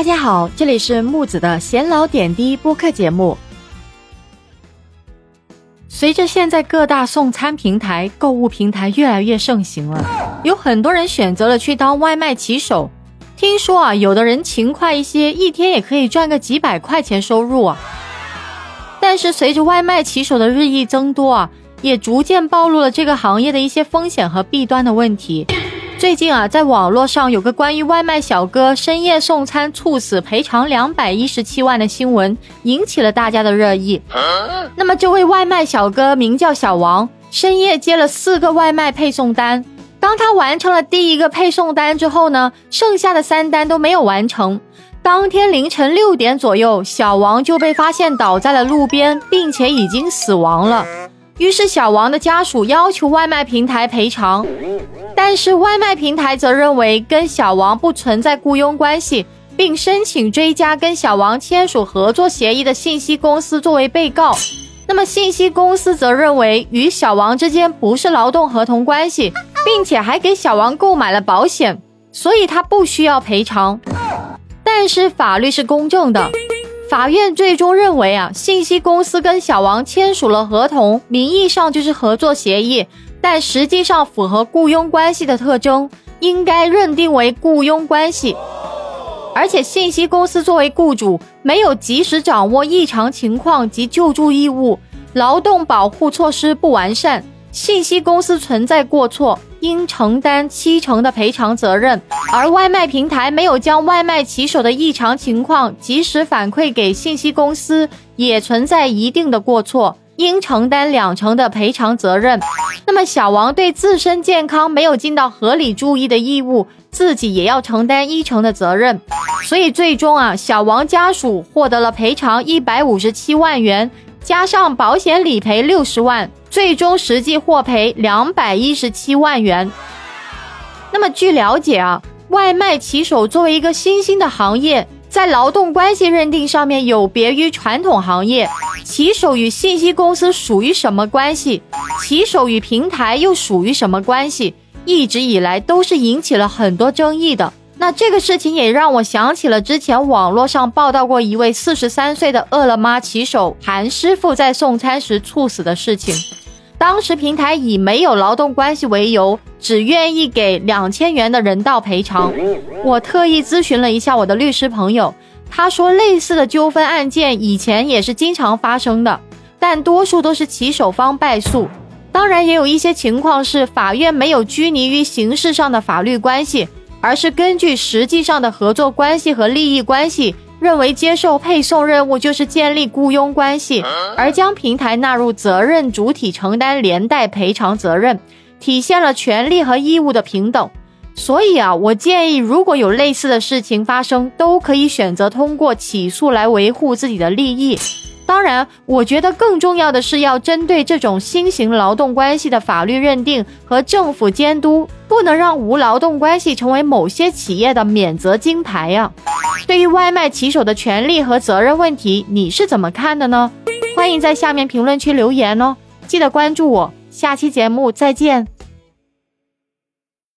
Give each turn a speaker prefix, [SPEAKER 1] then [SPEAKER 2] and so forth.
[SPEAKER 1] 大家好，这里是木子的闲聊点滴播客节目。随着现在各大送餐平台、购物平台越来越盛行了，有很多人选择了去当外卖骑手。听说啊，有的人勤快一些，一天也可以赚个几百块钱收入啊。但是随着外卖骑手的日益增多啊，也逐渐暴露了这个行业的一些风险和弊端的问题。最近啊，在网络上有个关于外卖小哥深夜送餐猝死赔偿两百一十七万的新闻，引起了大家的热议。那么，这位外卖小哥名叫小王，深夜接了四个外卖配送单。当他完成了第一个配送单之后呢，剩下的三单都没有完成。当天凌晨六点左右，小王就被发现倒在了路边，并且已经死亡了。于是，小王的家属要求外卖平台赔偿，但是外卖平台则认为跟小王不存在雇佣关系，并申请追加跟小王签署合作协议的信息公司作为被告。那么，信息公司则认为与小王之间不是劳动合同关系。并且还给小王购买了保险，所以他不需要赔偿。但是法律是公正的，法院最终认为啊，信息公司跟小王签署了合同，名义上就是合作协议，但实际上符合雇佣关系的特征，应该认定为雇佣关系。而且信息公司作为雇主，没有及时掌握异常情况及救助义务，劳动保护措施不完善。信息公司存在过错，应承担七成的赔偿责任；而外卖平台没有将外卖骑手的异常情况及时反馈给信息公司，也存在一定的过错，应承担两成的赔偿责任。那么，小王对自身健康没有尽到合理注意的义务，自己也要承担一成的责任。所以，最终啊，小王家属获得了赔偿一百五十七万元，加上保险理赔六十万。最终实际获赔两百一十七万元。那么据了解啊，外卖骑手作为一个新兴的行业，在劳动关系认定上面有别于传统行业。骑手与信息公司属于什么关系？骑手与平台又属于什么关系？一直以来都是引起了很多争议的。那这个事情也让我想起了之前网络上报道过一位四十三岁的饿了么骑手韩师傅在送餐时猝死的事情。当时平台以没有劳动关系为由，只愿意给两千元的人道赔偿。我特意咨询了一下我的律师朋友，他说类似的纠纷案件以前也是经常发生的，但多数都是骑手方败诉。当然，也有一些情况是法院没有拘泥于形式上的法律关系。而是根据实际上的合作关系和利益关系，认为接受配送任务就是建立雇佣关系，而将平台纳入责任主体承担连带赔偿责任，体现了权利和义务的平等。所以啊，我建议如果有类似的事情发生，都可以选择通过起诉来维护自己的利益。当然，我觉得更重要的是要针对这种新型劳动关系的法律认定和政府监督，不能让无劳动关系成为某些企业的免责金牌呀。对于外卖骑手的权利和责任问题，你是怎么看的呢？欢迎在下面评论区留言哦。记得关注我，下期节目再见。